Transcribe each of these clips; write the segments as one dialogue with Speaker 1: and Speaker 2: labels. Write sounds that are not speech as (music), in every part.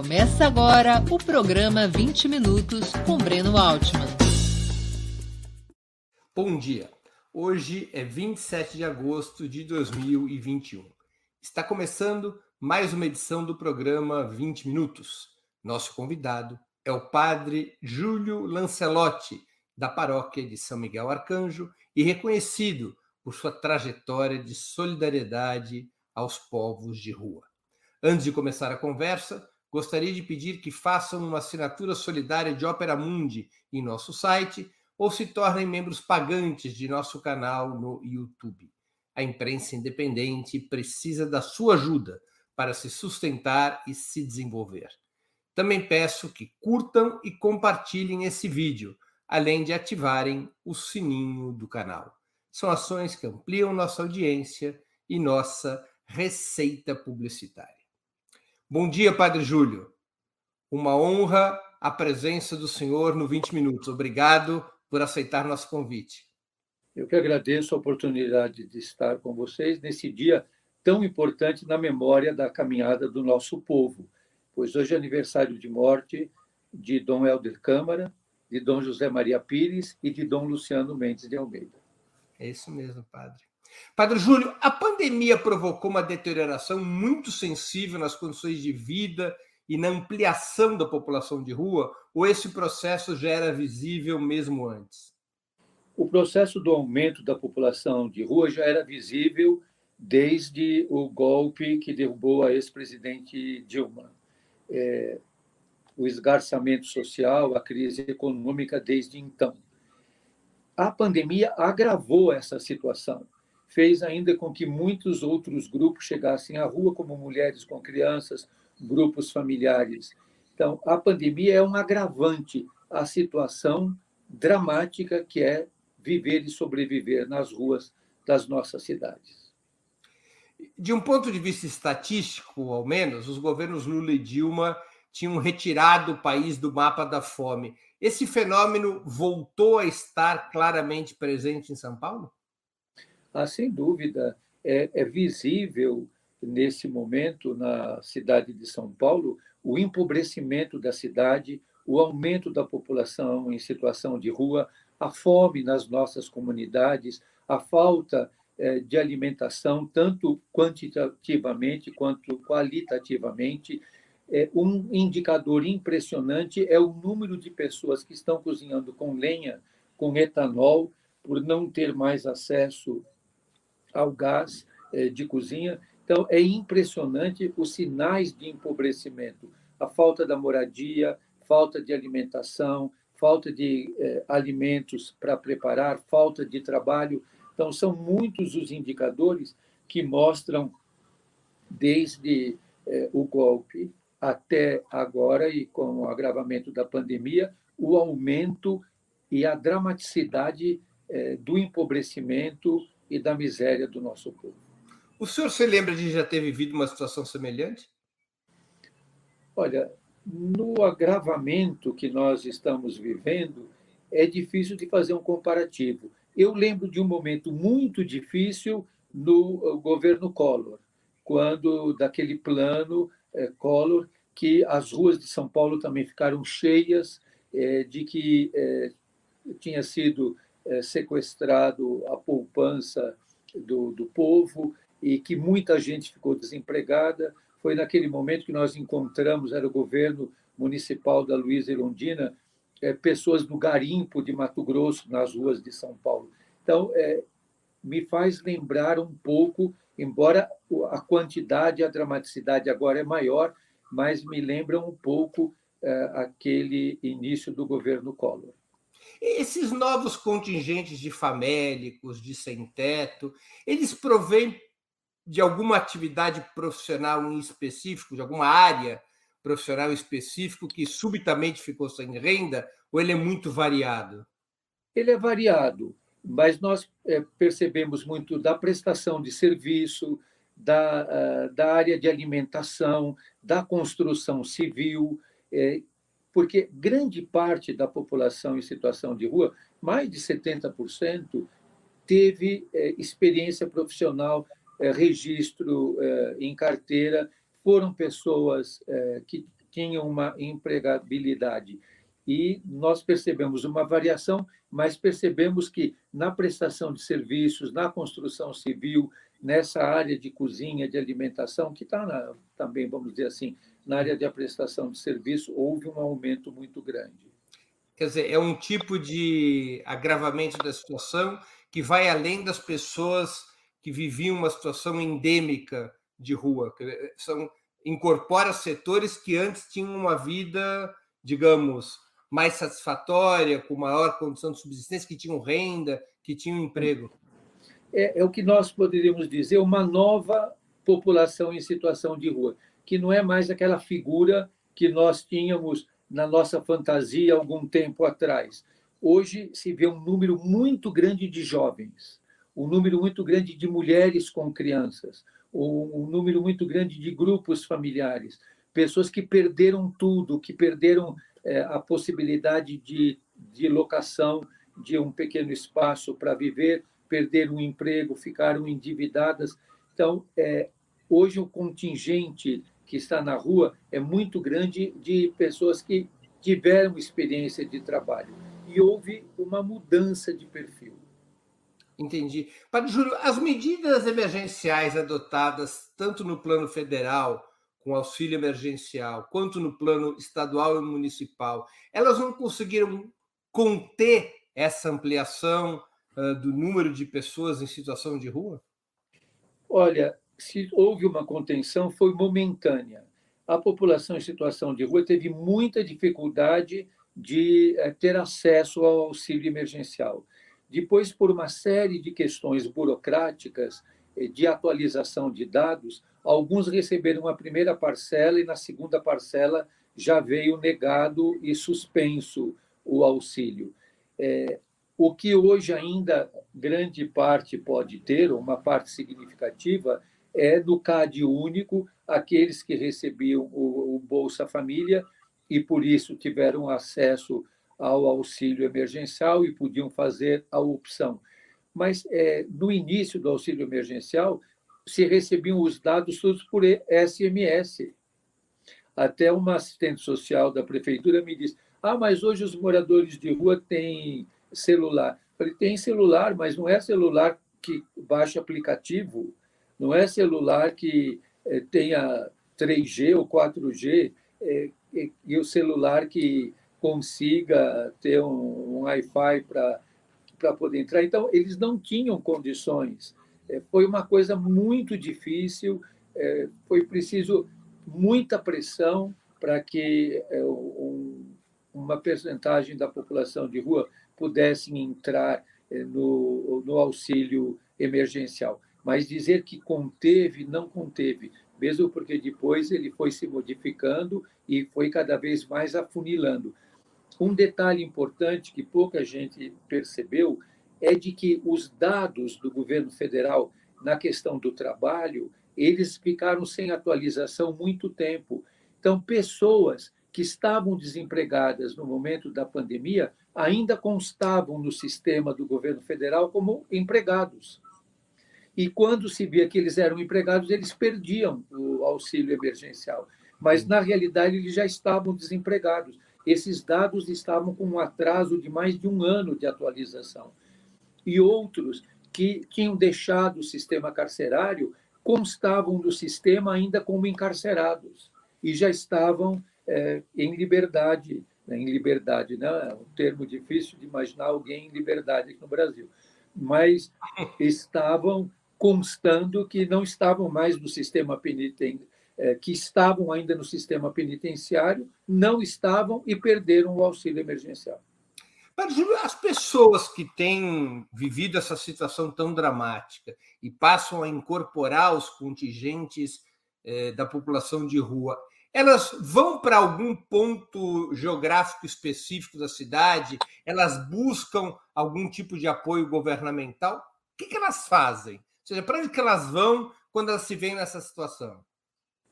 Speaker 1: Começa agora o programa 20 Minutos com Breno Altman.
Speaker 2: Bom dia. Hoje é 27 de agosto de 2021. Está começando mais uma edição do programa 20 Minutos. Nosso convidado é o padre Júlio Lancelotti, da paróquia de São Miguel Arcanjo e reconhecido por sua trajetória de solidariedade aos povos de rua. Antes de começar a conversa, gostaria de pedir que façam uma assinatura solidária de Opera Mundi em nosso site ou se tornem membros pagantes de nosso canal no YouTube. A imprensa independente precisa da sua ajuda para se sustentar e se desenvolver. Também peço que curtam e compartilhem esse vídeo, além de ativarem o sininho do canal. São ações que ampliam nossa audiência e nossa receita publicitária. Bom dia, Padre Júlio. Uma honra a presença do senhor no 20 Minutos. Obrigado por aceitar nosso convite.
Speaker 3: Eu que agradeço a oportunidade de estar com vocês nesse dia tão importante na memória da caminhada do nosso povo, pois hoje é aniversário de morte de Dom Helder Câmara, de Dom José Maria Pires e de Dom Luciano Mendes de Almeida.
Speaker 2: É isso mesmo, padre. Padre Júlio, a pandemia provocou uma deterioração muito sensível nas condições de vida e na ampliação da população de rua, ou esse processo já era visível mesmo antes?
Speaker 3: O processo do aumento da população de rua já era visível desde o golpe que derrubou a ex-presidente Dilma. É, o esgarçamento social, a crise econômica desde então. A pandemia agravou essa situação fez ainda com que muitos outros grupos chegassem à rua, como mulheres com crianças, grupos familiares. Então, a pandemia é um agravante à situação dramática que é viver e sobreviver nas ruas das nossas cidades.
Speaker 2: De um ponto de vista estatístico, ao menos, os governos Lula e Dilma tinham retirado o país do mapa da fome. Esse fenômeno voltou a estar claramente presente em São Paulo?
Speaker 3: Ah, sem dúvida, é, é visível nesse momento na cidade de São Paulo o empobrecimento da cidade, o aumento da população em situação de rua, a fome nas nossas comunidades, a falta é, de alimentação, tanto quantitativamente quanto qualitativamente. É, um indicador impressionante é o número de pessoas que estão cozinhando com lenha, com etanol, por não ter mais acesso ao gás eh, de cozinha. Então, é impressionante os sinais de empobrecimento, a falta da moradia, falta de alimentação, falta de eh, alimentos para preparar, falta de trabalho. Então, são muitos os indicadores que mostram, desde eh, o golpe até agora, e com o agravamento da pandemia, o aumento e a dramaticidade do empobrecimento e da miséria do nosso povo.
Speaker 2: O senhor se lembra de já ter vivido uma situação semelhante?
Speaker 3: Olha, no agravamento que nós estamos vivendo, é difícil de fazer um comparativo. Eu lembro de um momento muito difícil no governo Collor, quando daquele plano é, Collor que as ruas de São Paulo também ficaram cheias é, de que tinha sido sequestrado a poupança do, do povo e que muita gente ficou desempregada. Foi naquele momento que nós encontramos, era o governo municipal da Luísa Irondina, é, pessoas do garimpo de Mato Grosso nas ruas de São Paulo. Então, é, me faz lembrar um pouco, embora a quantidade a dramaticidade agora é maior, mas me lembra um pouco é, aquele início do governo Collor.
Speaker 2: Esses novos contingentes de famélicos, de sem-teto, eles provêm de alguma atividade profissional em específico, de alguma área profissional específico que subitamente ficou sem renda, ou ele é muito variado?
Speaker 3: Ele é variado, mas nós é, percebemos muito da prestação de serviço, da, ah, da área de alimentação, da construção civil, é, porque grande parte da população em situação de rua, mais de 70%, teve é, experiência profissional, é, registro é, em carteira, foram pessoas que tinham uma empregabilidade. E nós percebemos uma variação, mas percebemos que na prestação de serviços, na construção civil, nessa área de cozinha, de alimentação, que está também, vamos dizer assim, na área de prestação de serviço, houve um aumento muito grande.
Speaker 2: Quer dizer, é um tipo de agravamento da situação que vai além das pessoas que viviam uma situação endêmica de rua. São, incorpora setores que antes tinham uma vida, digamos, mais satisfatória, com maior condição de subsistência, que tinham renda, que tinham emprego.
Speaker 3: É, é o que nós poderíamos dizer uma nova população em situação de rua, que não é mais aquela figura que nós tínhamos na nossa fantasia algum tempo atrás. Hoje se vê um número muito grande de jovens, um número muito grande de mulheres com crianças, um número muito grande de grupos familiares, pessoas que perderam tudo, que perderam é, a possibilidade de, de locação de um pequeno espaço para viver, perderam o emprego, ficaram endividadas. Então, é, hoje o contingente que está na rua é muito grande de pessoas que tiveram experiência de trabalho. E houve uma mudança de perfil.
Speaker 2: Entendi. Padre Júlio, as medidas emergenciais adotadas tanto no plano federal, com auxílio emergencial, quanto no plano estadual e municipal, elas não conseguiram conter essa ampliação uh, do número de pessoas em situação de rua?
Speaker 3: Olha, se houve uma contenção, foi momentânea. A população em situação de rua teve muita dificuldade de uh, ter acesso ao auxílio emergencial. Depois, por uma série de questões burocráticas eh, de atualização de dados, alguns receberam a primeira parcela e na segunda parcela já veio negado e suspenso o auxílio. É, o que hoje ainda grande parte pode ter, uma parte significativa, é do CAD único, aqueles que recebiam o, o Bolsa Família e por isso tiveram acesso ao auxílio emergencial e podiam fazer a opção. Mas é, no início do auxílio emergencial, se recebiam os dados todos por SMS. Até uma assistente social da prefeitura me disse: Ah, mas hoje os moradores de rua têm celular. Eu falei: tem celular, mas não é celular que baixa aplicativo, não é celular que é, tenha 3G ou 4G, é, e o celular que consiga ter um, um Wi-Fi para poder entrar. Então, eles não tinham condições. É, foi uma coisa muito difícil, é, foi preciso muita pressão para que um, uma percentagem da população de rua pudesse entrar no, no auxílio emergencial. Mas dizer que conteve, não conteve, mesmo porque depois ele foi se modificando e foi cada vez mais afunilando. Um detalhe importante que pouca gente percebeu é de que os dados do governo federal na questão do trabalho, eles ficaram sem atualização muito tempo. Então, pessoas que estavam desempregadas no momento da pandemia ainda constavam no sistema do governo federal como empregados. E quando se via que eles eram empregados, eles perdiam o auxílio emergencial. Mas, na realidade, eles já estavam desempregados esses dados estavam com um atraso de mais de um ano de atualização. E outros que tinham deixado o sistema carcerário constavam do sistema ainda como encarcerados e já estavam é, em liberdade, né? em liberdade, né? é um termo difícil de imaginar alguém em liberdade aqui no Brasil, mas (laughs) estavam constando que não estavam mais no sistema penitenciário é, que estavam ainda no sistema penitenciário, não estavam e perderam o auxílio emergencial.
Speaker 2: Mas, as pessoas que têm vivido essa situação tão dramática e passam a incorporar os contingentes é, da população de rua, elas vão para algum ponto geográfico específico da cidade? Elas buscam algum tipo de apoio governamental? O que elas fazem? Seja, para onde que elas vão quando elas se veem nessa situação?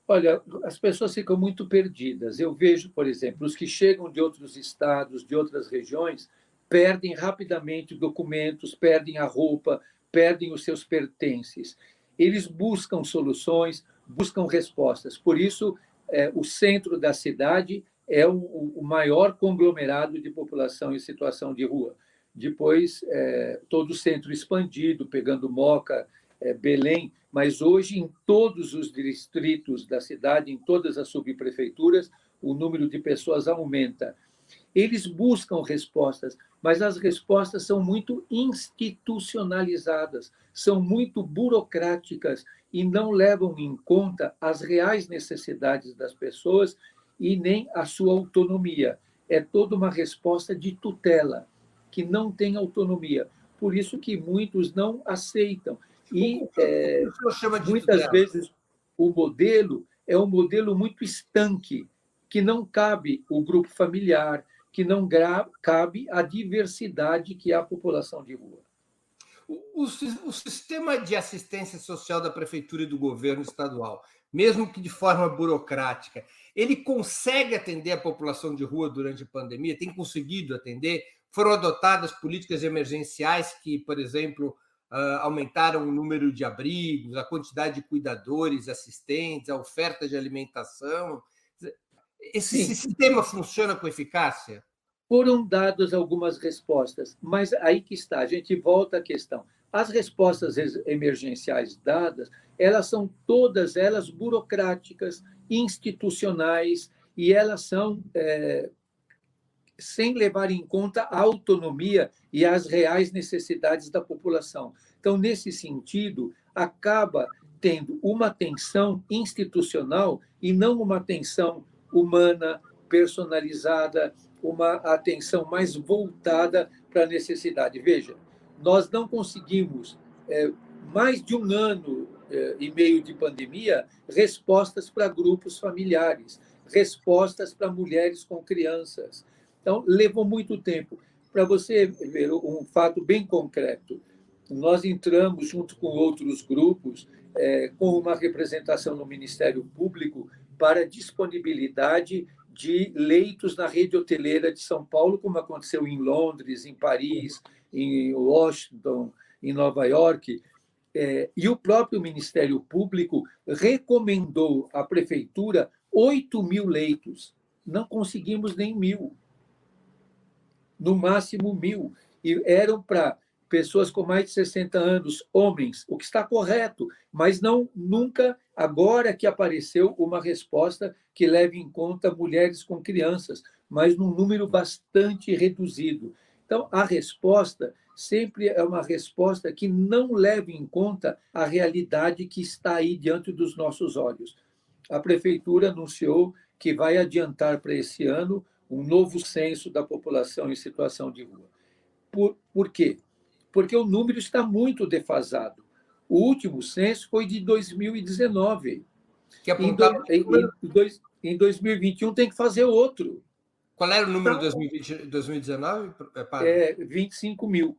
Speaker 3: Olha, as pessoas ficam muito perdidas. Eu vejo, por exemplo, os que chegam de outros estados, de outras regiões, perdem rapidamente documentos, perdem a roupa, perdem os seus pertences. Eles buscam soluções, buscam respostas. Por isso, é, o centro da cidade é o, o, maior conglomerado de população em situação de rua. Depois, é, todo o centro expandido, pegando Moca, Belém, mas hoje, em todos os distritos da cidade, em todas as subprefeituras, o número de pessoas aumenta. Eles buscam respostas, mas as respostas são muito institucionalizadas, são muito burocráticas e não levam em conta as reais necessidades das pessoas e nem a sua autonomia. É toda uma resposta de tutela, que não tem autonomia. Por isso que muitos não aceitam. E é, muitas vezes o modelo é um modelo muito estanque, que não cabe o grupo familiar, que não cabe a diversidade que é a população de rua.
Speaker 2: O, o, o, sistema de assistência social da prefeitura e do governo estadual, mesmo que de forma burocrática, ele consegue atender a população de rua durante a pandemia? Tem conseguido atender? Foram adotadas políticas emergenciais que, por exemplo, uh, aumentaram o número de abrigos, a quantidade de cuidadores, assistentes, a oferta de alimentação. Esse Sim. sistema funciona com eficácia?
Speaker 3: Foram dadas algumas respostas, mas aí que está, a gente volta à questão. As respostas emergenciais dadas, elas são todas elas burocráticas, institucionais, e elas são é, sem levar em conta a autonomia e as reais necessidades da população. Então, nesse sentido, acaba tendo uma tensão institucional e não uma tensão humana, personalizada, uma atenção mais voltada para a necessidade. Veja, nós não conseguimos, é, mais de um ano é, e meio de pandemia, respostas para grupos familiares, respostas para mulheres com crianças. Então, levou muito tempo. Para você ver um fato bem concreto, nós entramos, junto com outros grupos, é, com uma representação no Ministério Público para disponibilidade de leitos na rede hoteleira de São Paulo, como aconteceu em Londres, em Paris, em Washington, em Nova York. É, e o próprio Ministério Público recomendou à prefeitura 8 mil leitos. Não conseguimos nem mil. No máximo mil. E eram para pessoas com mais de 60 anos, homens, o que está correto, mas não nunca agora que apareceu uma resposta que leve em conta mulheres com crianças, mas num número bastante reduzido. Então, a resposta sempre é uma resposta que não leva em conta a realidade que está aí diante dos nossos olhos. A prefeitura anunciou que vai adiantar para esse ano um novo censo da população em situação de rua. Por, por quê? porque o número está muito defasado. O último censo foi de 2019. Que em, do, em, em, 2021 tem que fazer outro.
Speaker 2: Qual era o número de então, 2019?
Speaker 3: É 25 mil.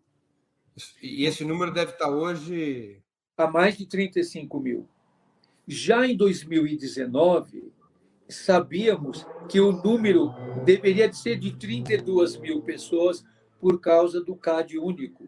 Speaker 2: E esse número deve estar hoje.
Speaker 3: A mais de 35 mil. Já em 2019, sabíamos que o número deveria de ser de 32 mil pessoas por causa do CAD único.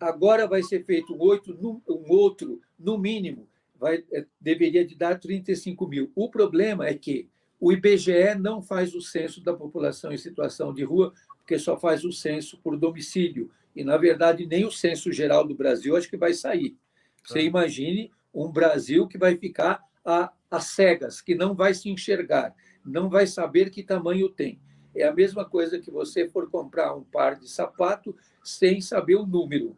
Speaker 3: Agora vai ser feito um, outro, um outro, no mínimo, vai, é, deveria de dar 35 mil. O problema é que o IBGE não faz o censo da população em situação de rua, porque só faz o censo por domicílio. E, na verdade, nem o censo geral do Brasil acho que vai sair. Você imagine um Brasil que vai ficar a, a cegas, que não vai se enxergar, não vai saber que tamanho tem. É a mesma coisa que você for comprar um par de sapato sem saber o número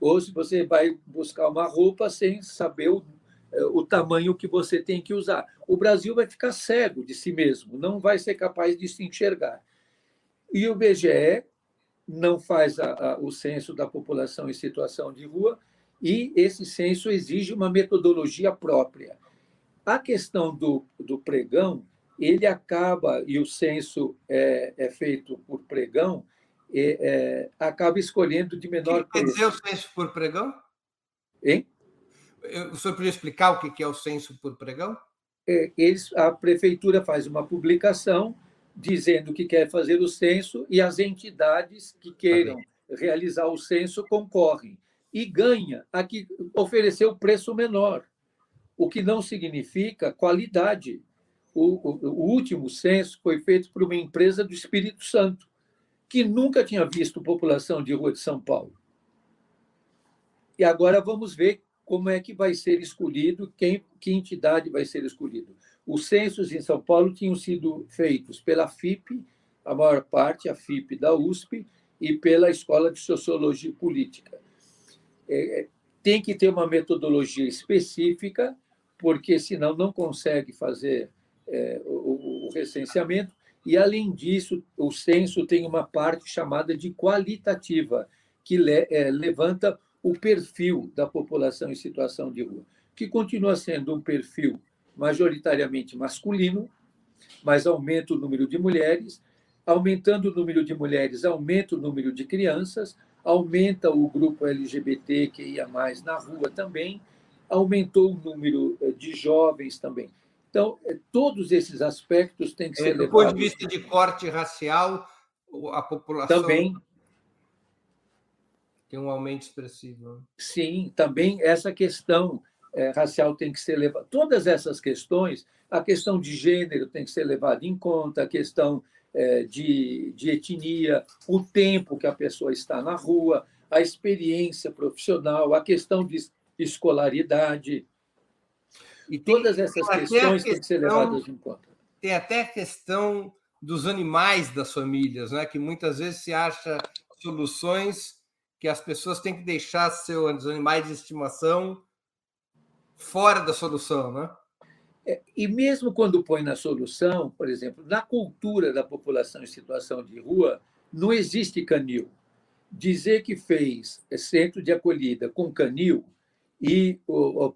Speaker 3: ou se você vai buscar uma roupa sem saber o, eh, o tamanho que você tem que usar. O Brasil vai ficar cego de si mesmo, não vai ser capaz de se enxergar. E o BGE não faz a, a, o censo da população em situação de rua, e esse censo exige uma metodologia própria. A questão do, do pregão, ele acaba, e o censo é, é feito por pregão, é, acaba escolhendo de menor
Speaker 2: que preço. Quer dizer o censo por pregão?
Speaker 3: Hein?
Speaker 2: O senhor podia explicar o que é o censo por pregão?
Speaker 3: É, eles, a prefeitura faz uma publicação dizendo que quer fazer o censo e as entidades que queiram realizar o censo concorrem e ganha a que ofereceu preço menor, o que não significa qualidade. o, o, o último censo foi feito por uma empresa do Espírito Santo, que nunca tinha visto população de rua de São Paulo. E agora vamos ver como é que vai ser escolhido, quem, que entidade vai ser escolhido. Os censos em São Paulo tinham sido feitos pela FIP, a maior parte, a FIP da USP, e pela Escola de Sociologia Política. É, é tem que ter uma metodologia específica, porque senão não consegue fazer é, o, o recenseamento. E, além disso, o censo tem uma parte chamada de qualitativa, que le, é, levanta o perfil da população em situação de rua, que continua sendo um perfil majoritariamente masculino, mas aumenta o número de mulheres, aumentando o número de mulheres, aumenta o número de crianças, aumenta o grupo LGBT que ia mais na rua também, aumentou o número eh, de jovens também. Então, eh, todos esses aspectos têm que ser
Speaker 2: levados... Do ponto de vista de corte racial, a população...
Speaker 3: Também.
Speaker 2: Tem um aumento expressivo.
Speaker 3: Sim, também essa questão é, racial tem que ser levada. Todas essas questões, a questão de gênero tem que ser levada em conta, a questão é, de, de etnia, o tempo que a pessoa está na rua, a experiência profissional, a questão de escolaridade. E todas essas questões questão, têm que ser levadas em conta.
Speaker 2: Tem até a questão dos animais das famílias, né? que muitas vezes se acha soluções que as pessoas têm que deixar seus animais de estimação fora da solução, né?
Speaker 3: É, e mesmo quando põe na solução, por exemplo, na cultura da população em situação de rua, não existe canil. Dizer que fez centro de acolhida com canil e o, o,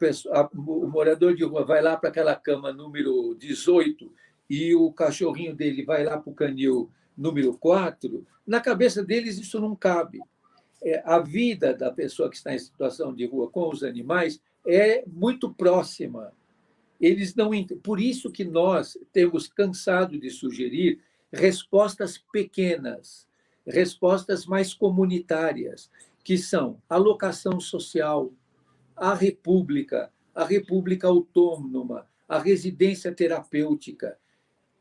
Speaker 3: o morador de rua vai lá para aquela cama número 18 e o cachorrinho dele vai lá para o canil número 4, na cabeça deles isso não cabe. É, a vida da pessoa que está em situação de rua com os animais é muito próxima eles não por isso que nós temos cansado de sugerir respostas pequenas, respostas mais comunitárias, que são a locação social, a república, a república autônoma, a residência terapêutica.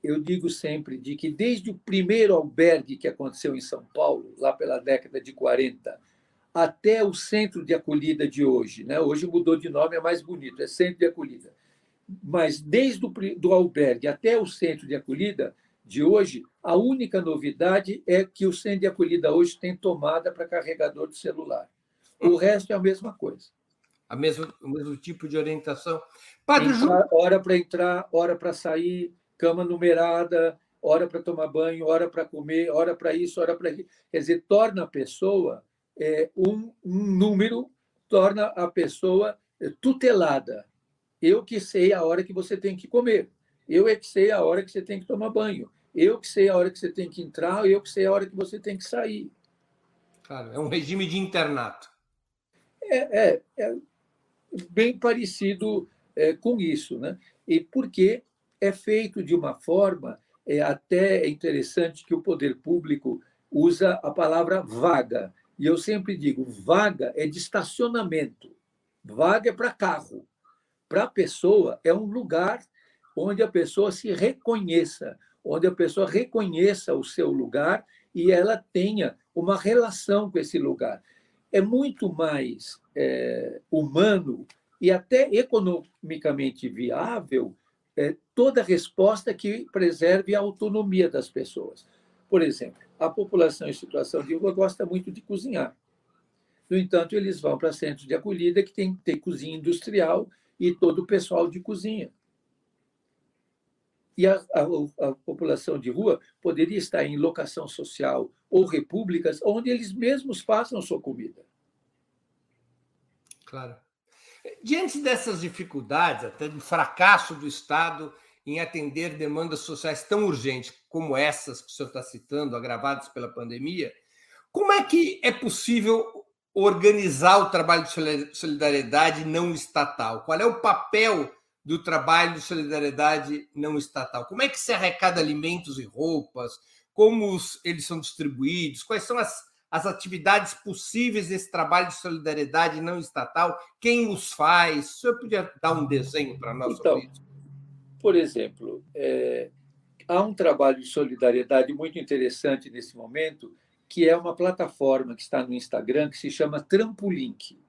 Speaker 3: Eu digo sempre de que desde o primeiro albergue que aconteceu em São Paulo, lá pela década de 40, até o centro de acolhida de hoje, né? Hoje mudou de nome, é mais bonito, é centro de acolhida mas desde o do albergue até o centro de acolhida de hoje, a única novidade é que o centro de acolhida hoje tem tomada para carregador de celular. O resto é a mesma coisa.
Speaker 2: A mesmo, o mesmo tipo de orientação.
Speaker 3: Padre Entrar, Hora para entrar, hora para sair, cama numerada, hora para tomar banho, hora para comer, hora para isso, hora para aquilo. Quer dizer, torna a pessoa é, um, um número, torna a pessoa é, tutelada. Eu que sei a hora que você tem que comer. Eu é que sei a hora que você tem que tomar banho. Eu que sei a hora que você tem que entrar. Eu que sei a hora que você tem que sair.
Speaker 2: Claro, é um regime de internato.
Speaker 3: É, é, é bem parecido é, com isso, né? E porque é feito de uma forma é até interessante que o poder público usa a palavra vaga. E eu sempre digo, vaga é de estacionamento. Vaga é para carro para a pessoa é um lugar onde a pessoa se reconheça, onde a pessoa reconheça o seu lugar e ela tenha uma relação com esse lugar. É muito mais é, humano e até economicamente viável é, toda resposta que preserve a autonomia das pessoas. Por exemplo, a população em situação de rua gosta muito de cozinhar. No entanto, eles vão para centros de acolhida que tem, tem cozinha industrial e todo o pessoal de cozinha. E a, a, a, população de rua poderia estar em locação social ou repúblicas onde eles mesmos façam sua comida.
Speaker 2: Claro. Diante dessas dificuldades, até do fracasso do Estado em atender demandas sociais tão urgentes como essas que o senhor está citando, agravadas pela pandemia, como é que é possível organizar o trabalho de solidariedade não estatal? Qual é o papel do trabalho de solidariedade não estatal? Como é que se arrecada alimentos e roupas? Como eles são distribuídos? Quais são as, as atividades possíveis desse trabalho de solidariedade não estatal? Quem os faz? O senhor podia dar um desenho para nós
Speaker 3: então,
Speaker 2: sobre isso?
Speaker 3: Por exemplo, é, há um trabalho de solidariedade muito interessante nesse momento, que é uma plataforma que está no Instagram que se chama Trampoliink,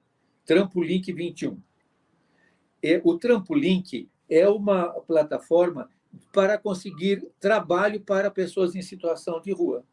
Speaker 3: Trampoliink 21. E o Trampoliink é uma plataforma para conseguir trabalho para pessoas em situação de rua.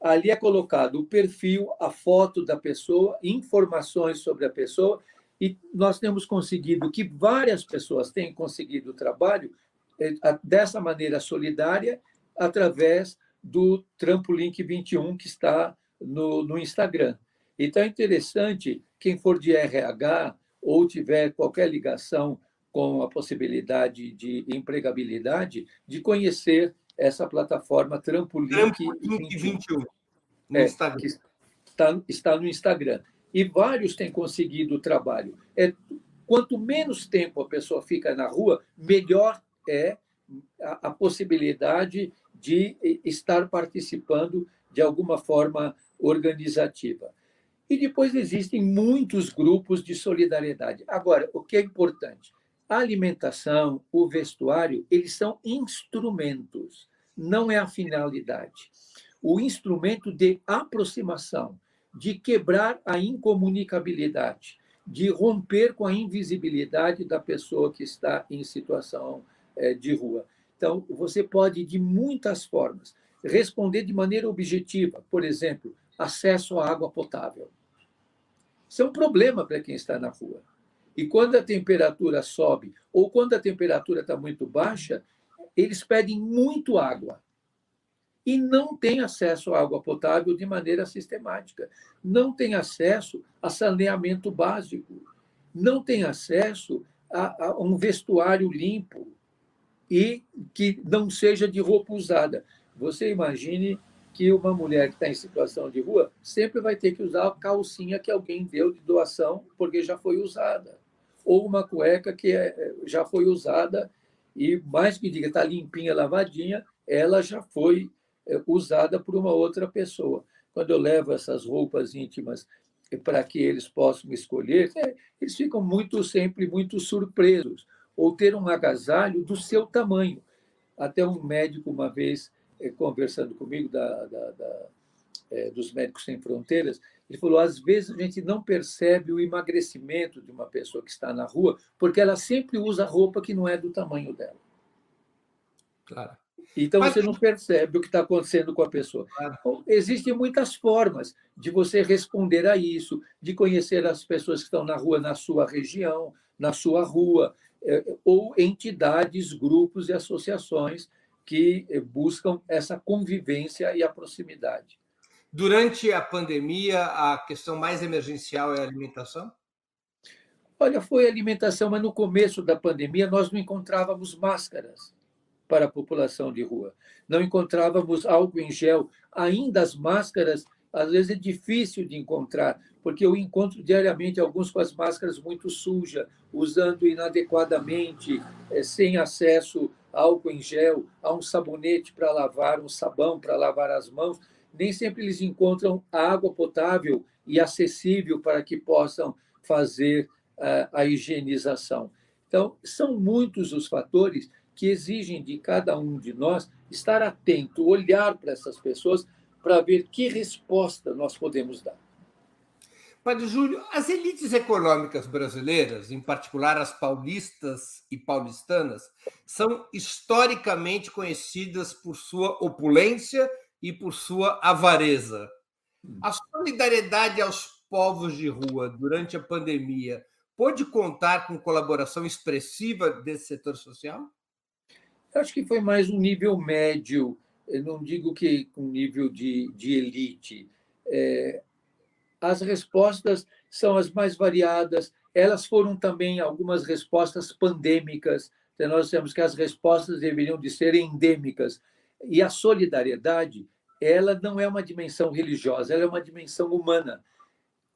Speaker 3: Ali é colocado o perfil, a foto da pessoa, informações sobre a pessoa, e nós temos conseguido que várias pessoas tenham conseguido trabalho é, dessa maneira solidária através do Trampoliink 21 que está no, no Instagram. Então é interessante quem for de RH ou tiver qualquer ligação com a possibilidade de empregabilidade, de conhecer essa plataforma Trampolin,
Speaker 2: Trampolin 21, no é, Instagram.
Speaker 3: Está, está no Instagram. E vários têm conseguido o trabalho. É, quanto menos tempo a pessoa fica na rua, melhor é a, a possibilidade de estar participando de alguma forma organizativa. E depois existem muitos grupos de solidariedade. Agora, o que é importante? A alimentação, o vestuário, eles são instrumentos, não é a finalidade. O instrumento de aproximação, de quebrar a incomunicabilidade, de romper com a invisibilidade da pessoa que está em situação é, de rua. Então, você pode, de muitas formas, responder de maneira objetiva. Por exemplo, acesso à água potável. Isso é um problema para quem está na rua. E quando a temperatura sobe, ou quando a temperatura está muito baixa, eles pedem muito água. E não têm acesso à água potável de maneira sistemática. Não têm acesso a saneamento básico. Não têm acesso a, a um vestuário limpo e que não seja de roupa usada. Você imagine que uma mulher que está em situação de rua sempre vai ter que usar a calcinha que alguém deu de doação porque já foi usada. Ou uma cueca que é, já foi usada e, mais que diga, está limpinha, lavadinha, ela já foi é, usada por uma outra pessoa. Quando eu levo essas roupas íntimas para que eles possam escolher, eles ficam muito sempre muito surpresos ou ter um agasalho do seu tamanho. Até um médico, uma vez, eh, conversando comigo, da, da, da é, dos Médicos Sem Fronteiras, ele falou: às vezes a gente não percebe o emagrecimento de uma pessoa que está na rua, porque ela sempre usa roupa que não é do tamanho dela.
Speaker 2: Claro.
Speaker 3: Então você não percebe o que está acontecendo com a pessoa. Então, existem muitas formas de você responder a isso, de conhecer as pessoas que estão na rua na sua região, na sua rua, é, ou entidades, grupos e associações que é, buscam essa convivência e a proximidade.
Speaker 2: Durante a pandemia, a questão mais emergencial é a alimentação?
Speaker 3: Olha, foi alimentação, mas no começo da pandemia nós não encontrávamos máscaras para a população de rua. Não encontrávamos álcool em gel. Ainda as máscaras, às vezes é difícil de encontrar, porque eu encontro diariamente alguns com as máscaras muito sujas, usando inadequadamente, é, sem acesso a álcool em gel, a um sabonete para lavar, um sabão para lavar as mãos. Nem sempre eles encontram água potável e acessível para que possam fazer uh, a higienização. Então, são muitos os fatores que exigem de cada um de nós estar atento, olhar para essas pessoas para ver que resposta nós podemos dar.
Speaker 2: Padre Júlio, as elites econômicas brasileiras, em particular as paulistas e paulistanas, são historicamente conhecidas por sua opulência e por sua avareza. A solidariedade aos povos de rua durante a pandemia pôde contar com colaboração expressiva desse setor social?
Speaker 3: Eu acho que foi mais um nível médio, eu não digo que um nível de, de elite. É, as respostas são as mais variadas. Elas foram também algumas respostas pandêmicas. Então, nós temos que as respostas deveriam de ser endêmicas. E a solidariedade, ela não é uma dimensão religiosa, ela é uma dimensão humana.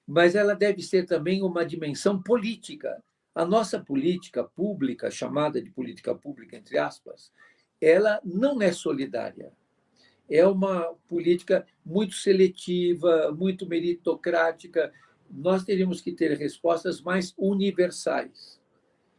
Speaker 3: Mas ela deve ser também uma dimensão política. A nossa política pública, chamada de política pública, entre aspas, ela não é solidária é uma política muito seletiva, muito meritocrática. Nós teríamos que ter respostas mais universais,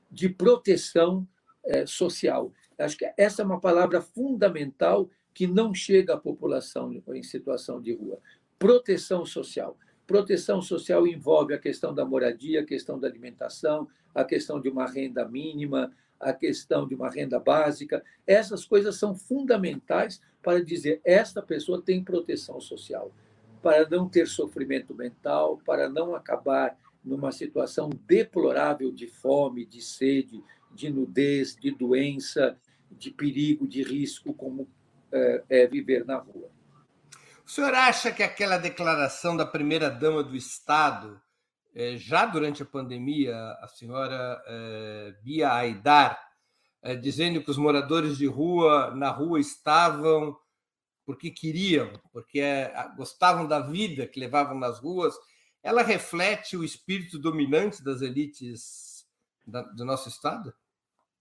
Speaker 3: de proteção eh, social. Acho que essa é uma palavra fundamental que não chega à população em situação de rua. Proteção social. Proteção social envolve a questão da moradia, a questão da alimentação, a questão de uma renda mínima, a questão de uma renda básica. Essas coisas são fundamentais para dizer esta pessoa tem proteção social, para não ter sofrimento mental, para não acabar numa situação deplorável de fome, de sede, de nudez, de doença, de perigo, de risco, como é, é viver na rua.
Speaker 2: O senhor acha que aquela declaração da primeira-dama do Estado, é, já durante a pandemia, a senhora é, Bia Aidar, dizendo que os moradores de rua na rua estavam porque queriam, porque gostavam da vida que levavam nas ruas, ela reflete o espírito dominante das elites do nosso Estado?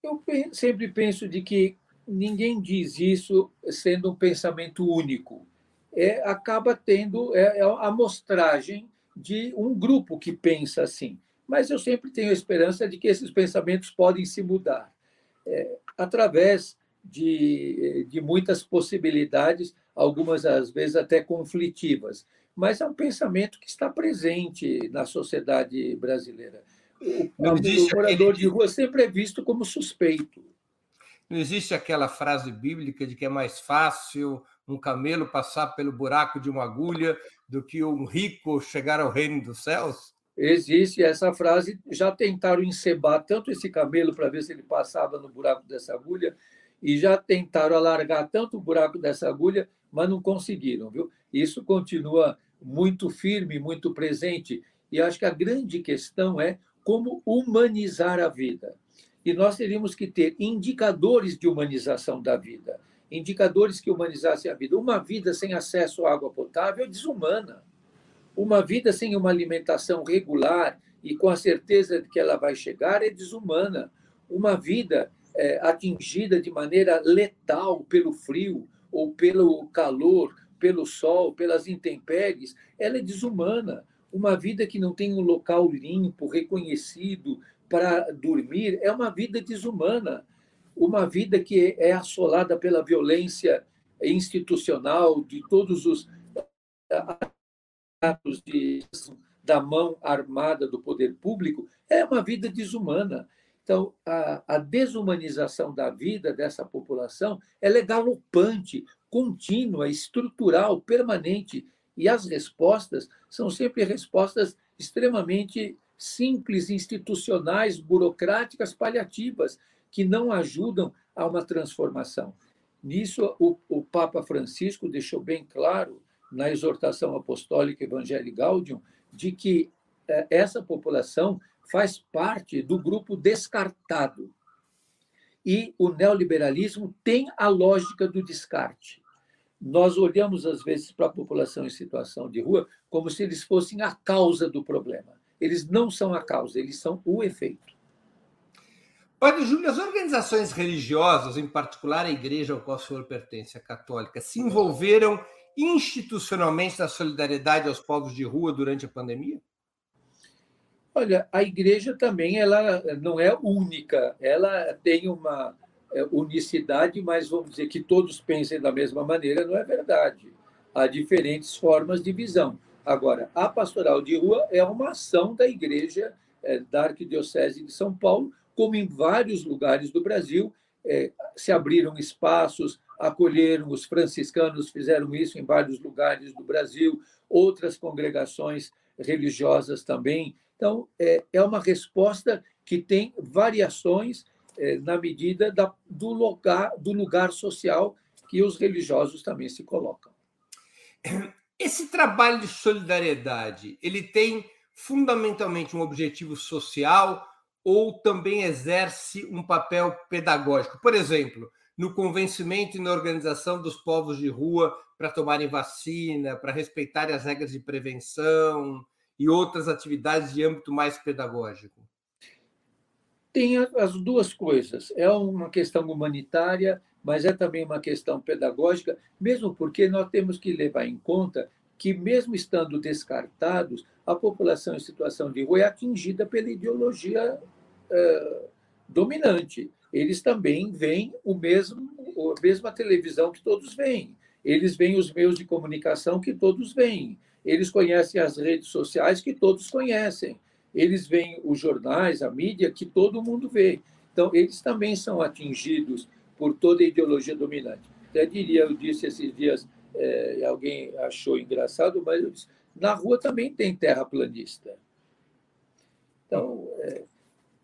Speaker 3: Eu sempre penso de que ninguém diz isso sendo um pensamento único. É, acaba tendo é, é a amostragem de um grupo que pensa assim. Mas eu sempre tenho a esperança de que esses pensamentos podem se mudar é, através de, de muitas possibilidades, algumas às vezes até conflitivas. Mas é um pensamento que está presente na sociedade brasileira. O, o morador de rua sempre é visto como suspeito.
Speaker 2: Não existe aquela frase bíblica de que é mais fácil um camelo passar pelo buraco de uma agulha do que um rico chegar ao reino dos céus?
Speaker 3: Existe essa frase. Já tentaram encebar tanto esse camelo para ver se ele passava no buraco dessa agulha, e já tentaram alargar tanto o buraco dessa agulha, mas não conseguiram, viu? Isso continua muito firme, muito presente. E acho que a grande questão é como humanizar a vida. E nós teríamos que ter indicadores de humanização da vida, indicadores que humanizassem a vida. Uma vida sem acesso à água potável é desumana. Uma vida sem uma alimentação regular e com a certeza de que ela vai chegar é desumana. Uma vida é, atingida de maneira letal pelo frio ou pelo calor, pelo sol, pelas intempéries, ela é desumana. Uma vida que não tem um local limpo, reconhecido, para dormir é uma vida desumana, uma vida que é assolada pela violência institucional de todos os atos de, da mão armada do poder público, é uma vida desumana. Então, a, a desumanização da vida dessa população é galopante, contínua, estrutural, permanente. E as respostas são sempre respostas extremamente simples, institucionais, burocráticas, paliativas, que não ajudam a uma transformação. Nisso, o, o Papa Francisco deixou bem claro, na exortação apostólica Evangelii Gaudium, de que eh, essa população faz parte do grupo descartado. E o neoliberalismo tem a lógica do descarte. Nós olhamos, às vezes, para a população em situação de rua como se eles fossem a causa do problema. Eles não são a causa, eles são o efeito.
Speaker 2: Padre Júlio, as organizações religiosas, em particular a igreja ao qual o senhor pertence, a católica, se envolveram institucionalmente na solidariedade aos povos de rua durante a pandemia?
Speaker 3: Olha, a igreja também ela não é única, ela tem uma unicidade, mas vamos dizer que todos pensem da mesma maneira, não é verdade. Há diferentes formas de visão. Agora, a pastoral de rua é uma ação da Igreja é, da Arquidiocese de São Paulo, como em vários lugares do Brasil, é, se abriram espaços, acolheram os franciscanos, fizeram isso em vários lugares do Brasil, outras congregações religiosas também. Então, é, é uma resposta que tem variações na medida da, do, lugar, do lugar social que os religiosos também se colocam.
Speaker 2: Esse trabalho de solidariedade, ele tem fundamentalmente um objetivo social ou também exerce um papel pedagógico? Por exemplo, no convencimento e na organização dos povos de rua para tomarem vacina, para respeitarem as regras de prevenção e outras atividades de âmbito mais pedagógico?
Speaker 3: Tem as duas coisas. É uma questão humanitária mas é também uma questão pedagógica, mesmo porque nós temos que levar em conta que, mesmo estando descartados, a população em situação de rua é atingida pela ideologia é, dominante. eles também veem o mesmo, a mesma televisão que todos veem. Eles veem os meios de comunicação que todos veem. Eles conhecem as redes sociais que todos conhecem. Eles veem os jornais, a mídia que todo mundo vê. Então, eles também são atingidos por toda a ideologia dominante. Até diria, eu disse esses dias, é, alguém achou engraçado, mas eu disse, na rua também tem terraplanista. Então, é,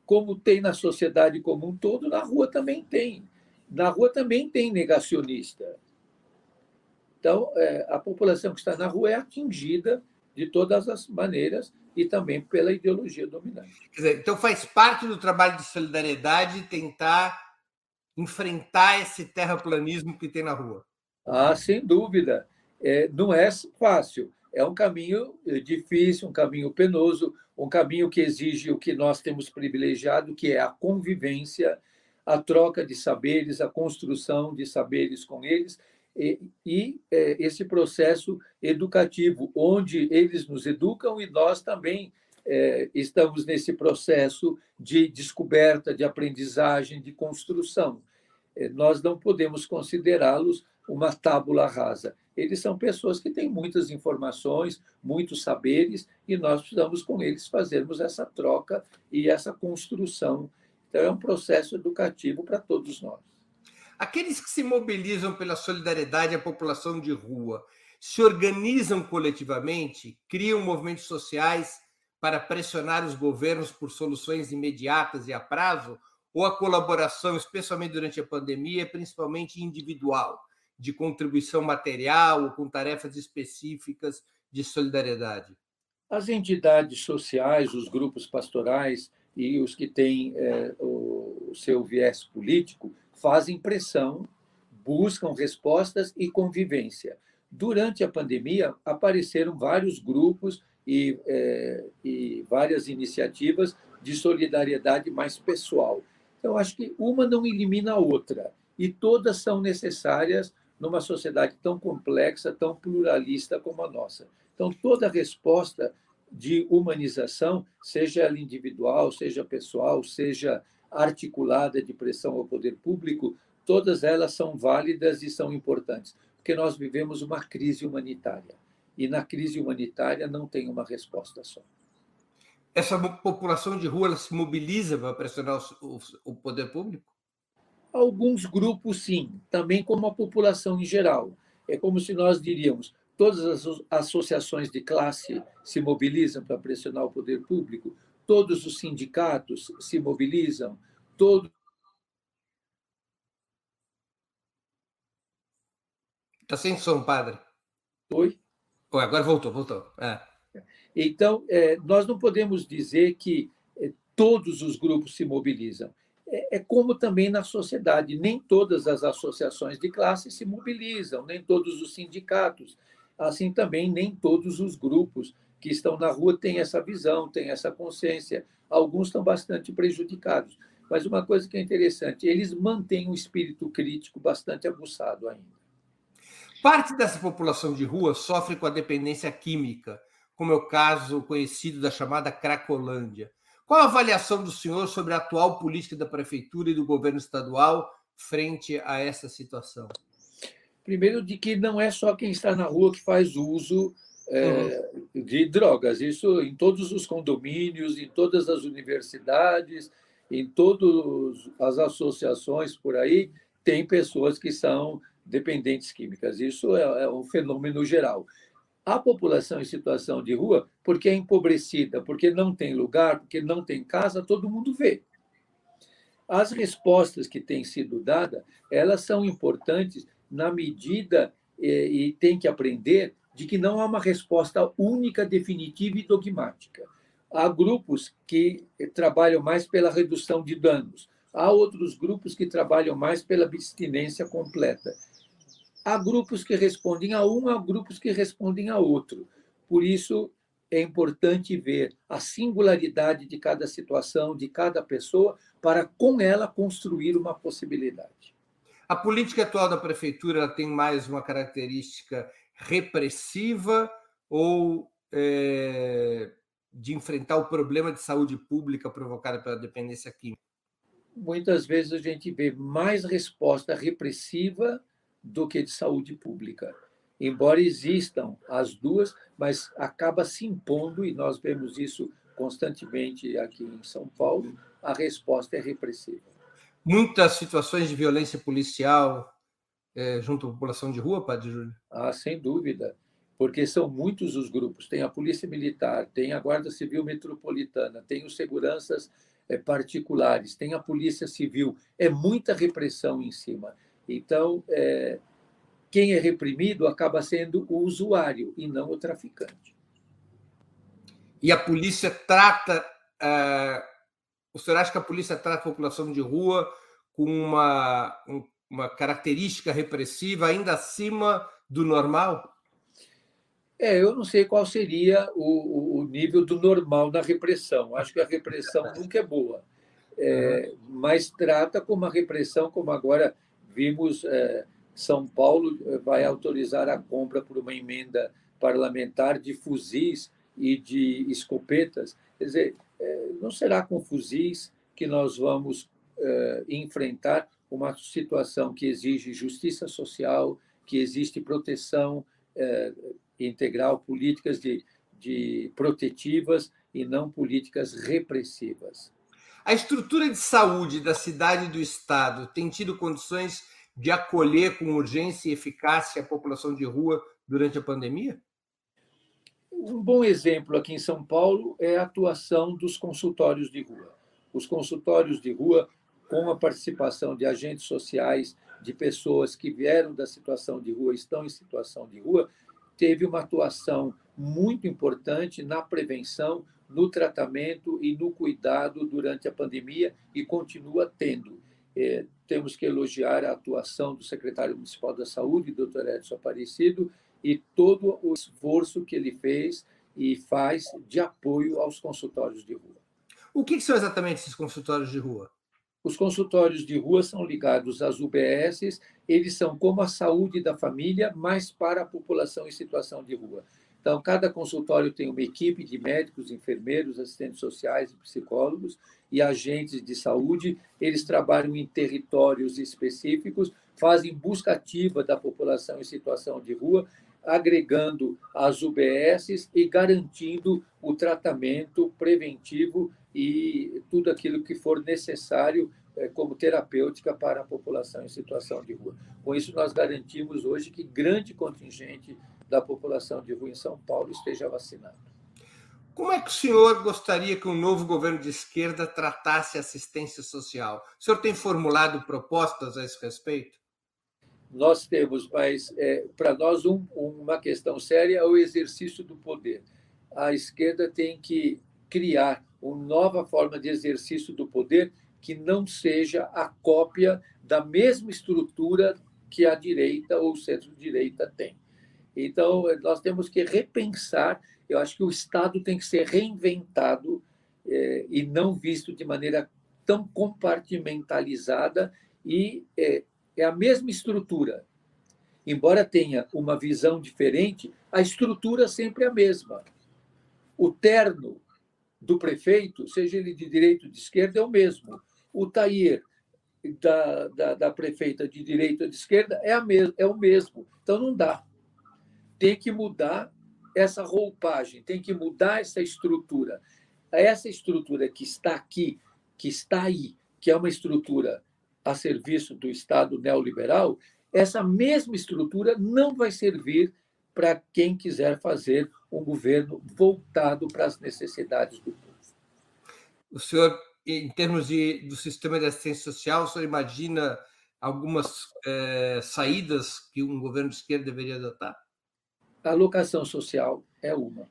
Speaker 3: como tem na sociedade como um todo, na rua também tem. Na rua também tem negacionista. Então, é, a população que está na rua é atingida de todas as maneiras e também pela ideologia dominante.
Speaker 2: Dizer, então faz parte do trabalho de solidariedade tentar enfrentar esse terraplanismo que tem na rua.
Speaker 3: Ah, sem dúvida. É, não é fácil. É um caminho é, difícil, um caminho penoso, um caminho que exige o que nós temos privilegiado, que é a convivência, a troca de saberes, a construção de saberes com eles e, e é, esse processo educativo, onde eles nos educam e nós também é, estamos nesse processo de descoberta, de aprendizagem, de construção. É, nós não podemos considerá-los uma tábula rasa. Eles são pessoas que têm muitas informações, muitos saberes, e nós precisamos com eles fazermos essa troca e essa construção. Então, é um processo educativo para todos nós.
Speaker 2: Aqueles que se mobilizam pela solidariedade à população de rua se organizam coletivamente, criam movimentos sociais para pressionar os governos por soluções imediatas e a prazo, ou a colaboração, especialmente durante a pandemia, principalmente individual, de contribuição material ou com tarefas específicas de solidariedade?
Speaker 3: As entidades sociais, os grupos pastorais e os que têm é, o seu viés político fazem pressão, buscam respostas e convivência. Durante a pandemia, apareceram vários grupos e, é, e várias iniciativas de solidariedade mais pessoal. Então, acho que uma não elimina a outra, e todas são necessárias numa sociedade tão complexa, tão pluralista como a nossa. Então, toda resposta de humanização, seja ela individual, seja pessoal, seja articulada de pressão ao poder público, todas elas são válidas e são importantes, porque nós vivemos uma crise humanitária. E na crise humanitária não tem uma resposta só.
Speaker 2: Essa população de rua ela se mobiliza para pressionar o, o poder público?
Speaker 3: Alguns grupos, sim, também como a população em geral. É como se nós diríamos: todas as associações de classe se mobilizam para pressionar o poder público, todos os sindicatos se mobilizam, todo
Speaker 2: Está sem som, padre.
Speaker 3: Oi?
Speaker 2: Oh, agora voltou, voltou. É.
Speaker 3: Então, é, nós não podemos dizer que é, todos os grupos se mobilizam. É, é, como também na sociedade, nem todas as associações de classe se mobilizam, nem todos os sindicatos. Assim também, nem todos os grupos que estão na rua têm essa visão, têm essa consciência. Alguns estão bastante prejudicados. Mas uma coisa que é interessante, eles mantêm um espírito crítico bastante aguçado ainda.
Speaker 2: Parte dessa população de rua sofre com a dependência química, como é o caso conhecido da chamada Cracolândia. Qual a avaliação do senhor sobre a atual política da prefeitura e do governo estadual frente a essa situação?
Speaker 3: Primeiro, de que não é só quem está na rua que faz uso é, de drogas. Isso em todos os condomínios, em todas as universidades, em todas as associações por aí, tem pessoas que são dependentes químicas. Isso é, é um fenômeno geral. A população em situação de rua, porque é empobrecida, porque não tem lugar, porque não tem casa, todo mundo vê. As respostas que têm sido dadas, elas são importantes na medida e, e tem que aprender de que não há uma resposta única, definitiva e dogmática. Há grupos que trabalham mais pela redução de danos, há outros grupos que trabalham mais pela abstinência completa. Há grupos que respondem a um, há grupos que respondem a outro. Por isso, é importante ver a singularidade de cada situação, de cada pessoa, para com ela construir uma possibilidade.
Speaker 2: A política atual da prefeitura tem mais uma característica repressiva ou é, de enfrentar o problema de saúde pública provocado pela dependência química?
Speaker 3: muitas vezes a gente vê mais resposta repressiva do que de saúde pública. Embora existam as duas, mas acaba se impondo, e nós vemos isso constantemente aqui em São Paulo, a resposta é repressiva.
Speaker 2: Muitas situações de violência policial é, junto à população de rua, Padre Júlio?
Speaker 3: Ah, sem dúvida, porque são muitos os grupos. Tem a Polícia Militar, tem a Guarda Civil Metropolitana, tem os seguranças é, particulares, tem a Polícia Civil. É muita repressão em cima. Então, é, quem é reprimido acaba sendo o usuário e não o traficante.
Speaker 2: E a polícia trata. Uh, o senhor acha que a polícia trata a população de rua com uma, uma característica repressiva ainda acima do normal?
Speaker 3: É, eu não sei qual seria o, o nível do normal da repressão. Acho que a repressão (laughs) nunca é boa, é, mas trata como uma repressão, como agora vimos. É, são Paulo eh, vai autorizar a compra por uma emenda parlamentar de fuzis e de escopetas. Quer dizer, eh, não será com fuzis que nós vamos eh, enfrentar uma situação que exige justiça social, que existe proteção integral, políticas de, de protetivas e não políticas repressivas.
Speaker 2: A estrutura de saúde da cidade e do estado tem tido condições de acolher com urgência e eficácia a população de rua durante a pandemia?
Speaker 3: Um bom exemplo aqui em São Paulo é a atuação dos consultórios de rua. Os consultórios de rua, com a participação de agentes sociais, de pessoas que vieram da situação de rua, estão em situação de rua, teve uma atuação muito importante na prevenção, no tratamento e no cuidado durante a pandemia e continua tendo. É, temos que elogiar a atuação do secretário municipal da Saúde, doutor Edson Aparecido, e todo o esforço que ele fez e faz de apoio aos consultórios de rua.
Speaker 2: O que são exatamente esses consultórios de rua?
Speaker 3: Os consultórios de rua são ligados às UBSs, eles são como a saúde da família, mas para a população em situação de rua. Então, cada consultório tem uma equipe de médicos, enfermeiros, assistentes sociais psicólogos e agentes de saúde. Eles trabalham em territórios específicos, fazem busca ativa da população em situação de rua, agregando as UBSs e garantindo o tratamento preventivo e tudo aquilo que for necessário eh, como terapêutica para a população em situação de rua. Com isso, nós garantimos hoje que grande contingente da população de rua em São Paulo esteja vacinado.
Speaker 2: Como é que o senhor gostaria que um novo governo de esquerda tratasse assistência social? O senhor tem formulado propostas a esse respeito?
Speaker 3: Nós temos, mas é, para nós um, uma questão séria é o exercício do poder. A esquerda tem que criar uma nova forma de exercício do poder que não seja a cópia da mesma estrutura que a direita ou centro-direita tem. Então, nós temos que repensar. Eu acho que o Estado tem que ser reinventado é, e não visto de maneira tão compartimentalizada e é, é a mesma estrutura. Embora tenha uma visão diferente, a estrutura sempre é a mesma. O terno do prefeito, seja ele de direita ou de esquerda, é o mesmo. O tair da, da, da prefeita de direita ou de esquerda é, a mes é o mesmo. Então, não dá tem que mudar essa roupagem, tem que mudar essa estrutura. Essa estrutura que está aqui, que está aí, que é uma estrutura a serviço do Estado neoliberal, essa mesma estrutura não vai servir para quem quiser fazer um governo voltado para as necessidades do povo.
Speaker 2: O senhor, em termos de, do sistema de assistência social, o senhor imagina algumas é, saídas que um governo de esquerda deveria adotar?
Speaker 3: A alocação social é uma,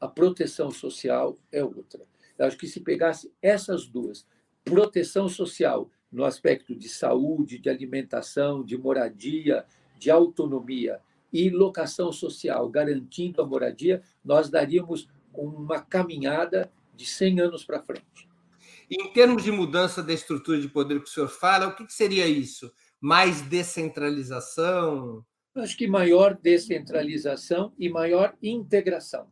Speaker 3: a proteção social é outra. Eu acho que se pegasse essas duas, proteção social no aspecto de saúde, de alimentação, de moradia, de autonomia, e locação social, garantindo a moradia, nós daríamos uma caminhada de 100 anos para frente.
Speaker 2: Em termos de mudança da estrutura de poder que o senhor fala, o que seria isso? Mais descentralização?
Speaker 3: Acho que maior descentralização e maior integração.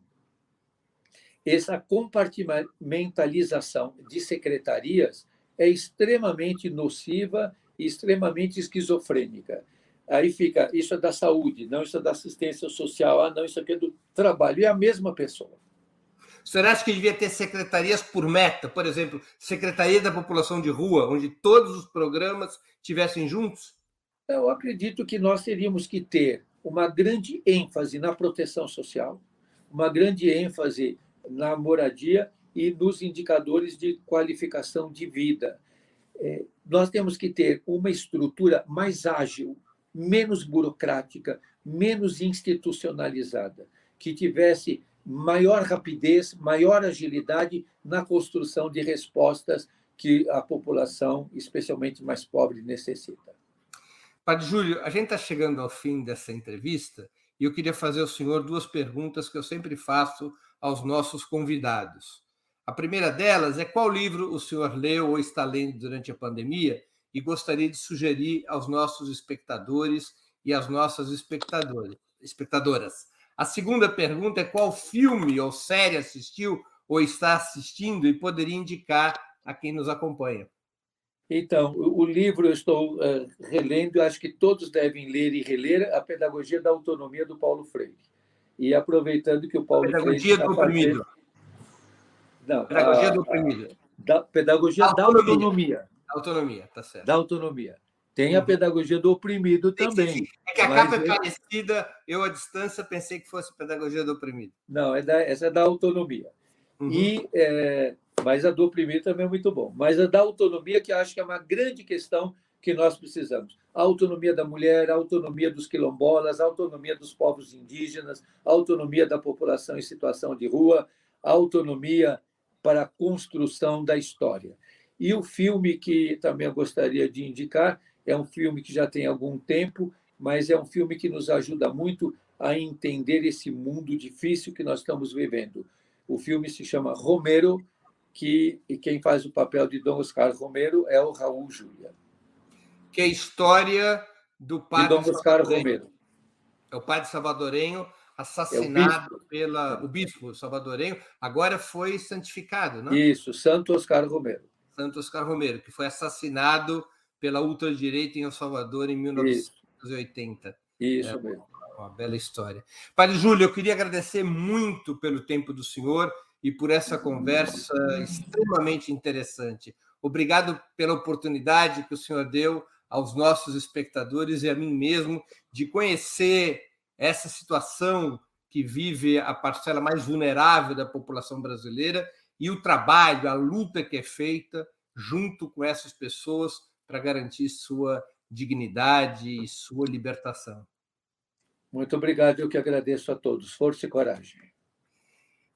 Speaker 3: Essa compartimentalização de secretarias é extremamente nociva e extremamente esquizofrênica. Aí fica, isso é da saúde, não isso é da assistência social, ah, não, isso aqui é do trabalho. E é a mesma pessoa.
Speaker 2: O senhor acha que devia ter secretarias por meta? Por exemplo, Secretaria da População de Rua, onde todos os programas tivessem juntos?
Speaker 3: Eu acredito que nós teríamos que ter uma grande ênfase na proteção social, uma grande ênfase na moradia e nos indicadores de qualificação de vida. É, nós temos que ter uma estrutura mais ágil, menos burocrática, menos institucionalizada, que tivesse maior rapidez, maior agilidade na construção de respostas que a população, especialmente mais pobre, necessita.
Speaker 2: Padre Júlio, a gente está chegando ao fim dessa entrevista e eu queria fazer ao senhor duas perguntas que eu sempre faço aos nossos convidados. A primeira delas é qual livro o senhor leu ou está lendo durante a pandemia e gostaria de sugerir aos nossos espectadores e às nossas espectadoras. A segunda pergunta é qual filme ou série assistiu ou está assistindo e poderia indicar a quem nos acompanha.
Speaker 3: Então, o livro eu estou uh, relendo, acho que todos devem ler e reler, A Pedagogia da Autonomia do Paulo Freire. E aproveitando que o Paulo
Speaker 2: a Pedagogia
Speaker 3: Freire
Speaker 2: do Oprimido. Fazendo... Não, pedagogia a, do Oprimido.
Speaker 3: Da, pedagogia autonomia. da Autonomia.
Speaker 2: Autonomia, tá certo.
Speaker 3: Da Autonomia. Tem a uhum. pedagogia do oprimido também.
Speaker 2: É que a capa é parecida, eu à distância pensei que fosse pedagogia do oprimido.
Speaker 3: Não, é da, essa é da autonomia. Uhum. E é, mas a do oprimido também é muito bom. Mas a da autonomia, que eu acho que é uma grande questão que nós precisamos. A autonomia da mulher, a autonomia dos quilombolas, a autonomia dos povos indígenas, a autonomia da população em situação de rua, a autonomia para a construção da história. E o filme que também eu gostaria de indicar é um filme que já tem algum tempo, mas é um filme que nos ajuda muito a entender esse mundo difícil que nós estamos vivendo. O filme se chama Romero, que e quem faz o papel de Dom Oscar Romero é o Raul Júlia.
Speaker 2: Que é a história do padre
Speaker 3: de Dom Oscar Romero.
Speaker 2: É o padre salvadorenho assassinado é pela o bispo salvadorenho, agora foi santificado, não?
Speaker 3: Isso, Santo Oscar Romero.
Speaker 2: Santo Oscar Romero, que foi assassinado pela ultradireita em El Salvador em 1980.
Speaker 3: Isso, Isso é, mesmo.
Speaker 2: Uma bela história. Padre Júlio, eu queria agradecer muito pelo tempo do senhor e por essa conversa extremamente interessante. Obrigado pela oportunidade que o senhor deu aos nossos espectadores e a mim mesmo de conhecer essa situação que vive a parcela mais vulnerável da população brasileira e o trabalho, a luta que é feita junto com essas pessoas para garantir sua dignidade e sua libertação.
Speaker 3: Muito obrigado, eu que agradeço a todos. Força e coragem.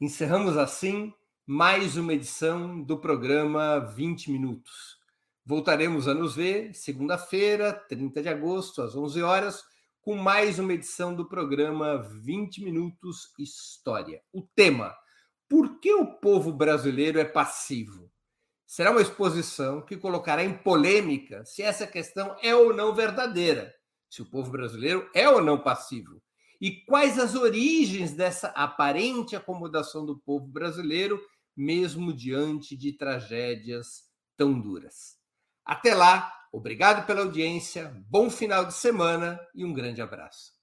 Speaker 2: Encerramos assim mais uma edição do programa 20 Minutos. Voltaremos a nos ver segunda-feira, 30 de agosto, às 11 horas, com mais uma edição do programa 20 Minutos História. O tema: Por que o povo brasileiro é passivo? Será uma exposição que colocará em polêmica se essa questão é ou não verdadeira, se o povo brasileiro é ou não passivo e quais as origens dessa aparente acomodação do povo brasileiro, mesmo diante de tragédias tão duras. Até lá, obrigado pela audiência, bom final de semana e um grande abraço.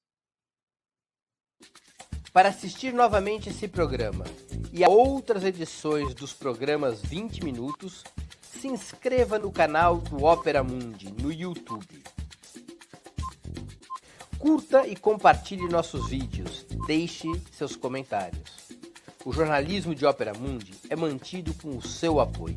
Speaker 4: Para assistir novamente esse programa e a outras edições dos programas 20 Minutos, se inscreva no canal do Opera Mundi no YouTube. Curta e compartilhe nossos vídeos. Deixe seus comentários. O jornalismo de Ópera Mundi é mantido com o seu apoio.